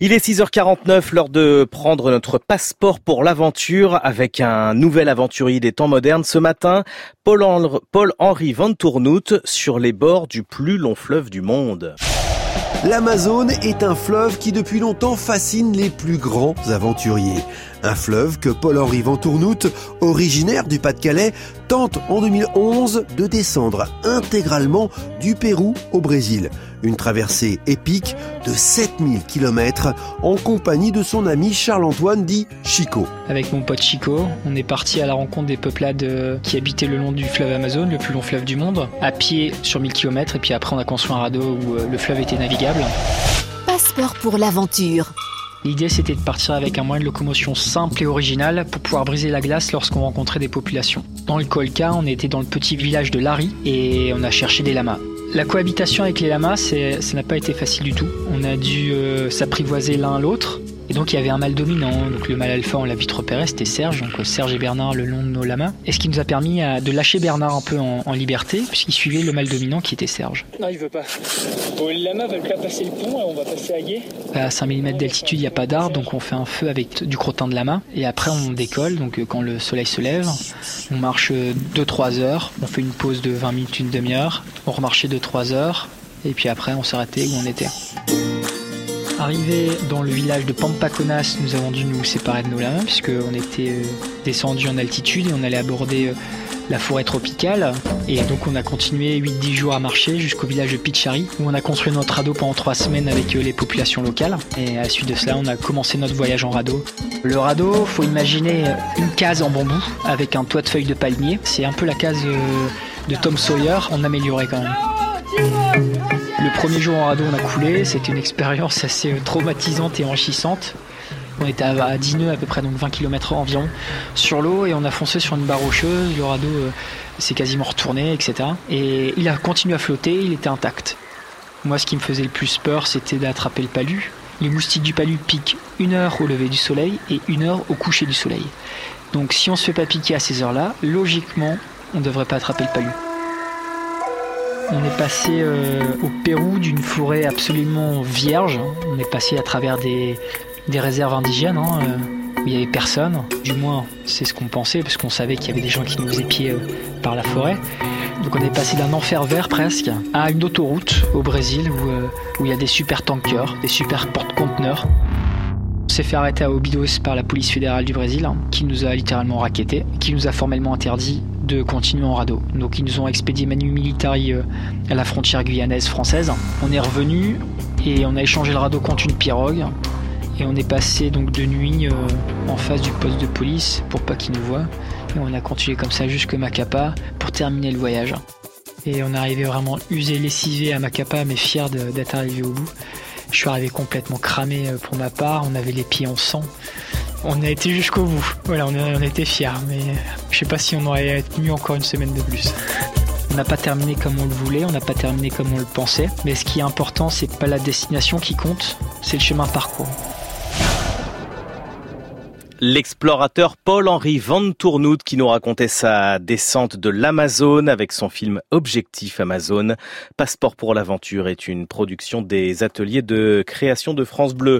Il est 6h49, l'heure de prendre notre passeport pour l'aventure avec un nouvel aventurier des temps modernes. Ce matin, Paul-Henri Van Tournout sur les bords du plus long fleuve du monde. L'Amazone est un fleuve qui depuis longtemps fascine les plus grands aventuriers. Un fleuve que Paul-Henri Van Tournout, originaire du Pas-de-Calais, tente en 2011 de descendre intégralement du Pérou au Brésil. Une traversée épique de 7000 km en compagnie de son ami Charles-Antoine dit Chico. Avec mon pote Chico, on est parti à la rencontre des peuplades euh, qui habitaient le long du fleuve Amazon, le plus long fleuve du monde, à pied sur 1000 km et puis après on a construit un radeau où euh, le fleuve était navigable. Passeport pour l'aventure. L'idée c'était de partir avec un moyen de locomotion simple et original pour pouvoir briser la glace lorsqu'on rencontrait des populations. Dans le Colca, on était dans le petit village de Lari et on a cherché des lamas. La cohabitation avec les lamas, ça n'a pas été facile du tout. On a dû euh, s'apprivoiser l'un l'autre. Et donc il y avait un mâle dominant. Donc le mâle alpha, on l'a vite repéré, c'était Serge. Donc Serge et Bernard le long de nos lamas. Et ce qui nous a permis euh, de lâcher Bernard un peu en, liberté, puisqu'il suivait le mâle dominant qui était Serge. Non, il veut pas. Bon, les lamas veulent pas passer le pont, on va passer à guet. À 5 mm d'altitude, il n'y a pas d'arbre, donc on fait un feu avec du crottin de lama. Et après, on décolle. Donc euh, quand le soleil se lève, on marche 2-3 heures. On fait une pause de 20 minutes, une demi-heure. On remarchait 2-3 heures. Et puis après, on s'arrêtait où on était. Arrivé dans le village de Pampaconas, nous avons dû nous séparer de nos lamas puisqu'on était euh, descendu en altitude et on allait aborder euh, la forêt tropicale. Et donc on a continué 8-10 jours à marcher jusqu'au village de Pichari où on a construit notre radeau pendant 3 semaines avec euh, les populations locales. Et à la suite de cela, on a commencé notre voyage en radeau. Le radeau, faut imaginer une case en bambou avec un toit de feuilles de palmier. C'est un peu la case de Tom Sawyer en amélioré quand même. Le premier jour en radeau, on a coulé. C'était une expérience assez traumatisante et enrichissante. On était à 10 nœuds à peu près, donc 20 km environ, sur l'eau et on a foncé sur une barre rocheuse. Le radeau euh, s'est quasiment retourné, etc. Et il a continué à flotter, il était intact. Moi, ce qui me faisait le plus peur, c'était d'attraper le palu. Les moustiques du palu piquent une heure au lever du soleil et une heure au coucher du soleil. Donc si on se fait pas piquer à ces heures-là, logiquement, on ne devrait pas attraper le palu. On est passé euh, au Pérou d'une forêt absolument vierge. On est passé à travers des, réserves indigènes hein, euh, où il n'y avait personne. Du moins, c'est ce qu'on pensait parce qu'on savait qu'il y avait des gens qui nous pied euh, par la forêt. Donc on est passé d'un enfer vert presque à une autoroute au Brésil où, il y a des super tankers, des super porte-conteneurs. On s'est fait arrêter à Obidos par la police fédérale du Brésil, hein, qui nous a littéralement raquetté, qui nous a formellement interdit de continuer en radeau. Donc ils nous ont expédié Manu Militari euh, à la frontière guyanaise française. On est revenu et on a échangé le radeau contre une pirogue. Et on est passé donc de nuit euh, en face du poste de police pour pas qu'ils nous voient. Et on a continué comme ça jusque Macapa pour terminer le voyage. Et on est arrivé vraiment usé, lessivé à Macapa, mais fier d'être arrivé au bout. Je suis arrivé complètement cramé euh, pour ma part, on avait les pieds en sang. On a été jusqu'au bout. Voilà, on, a, fiers, mais je sais pas si on aurait tenu encore une semaine de plus. On n'a pas terminé comme on le voulait, on n'a pas terminé comme on le pensait, mais ce qui est important, c'est pas la destination qui compte, c'est le chemin parcours. L'explorateur Paul-Henri Van Tournout qui nous racontait sa descente de l'Amazone avec son film Objectif Amazon. Passeport pour l'aventure est une production des ateliers de création de France Bleu.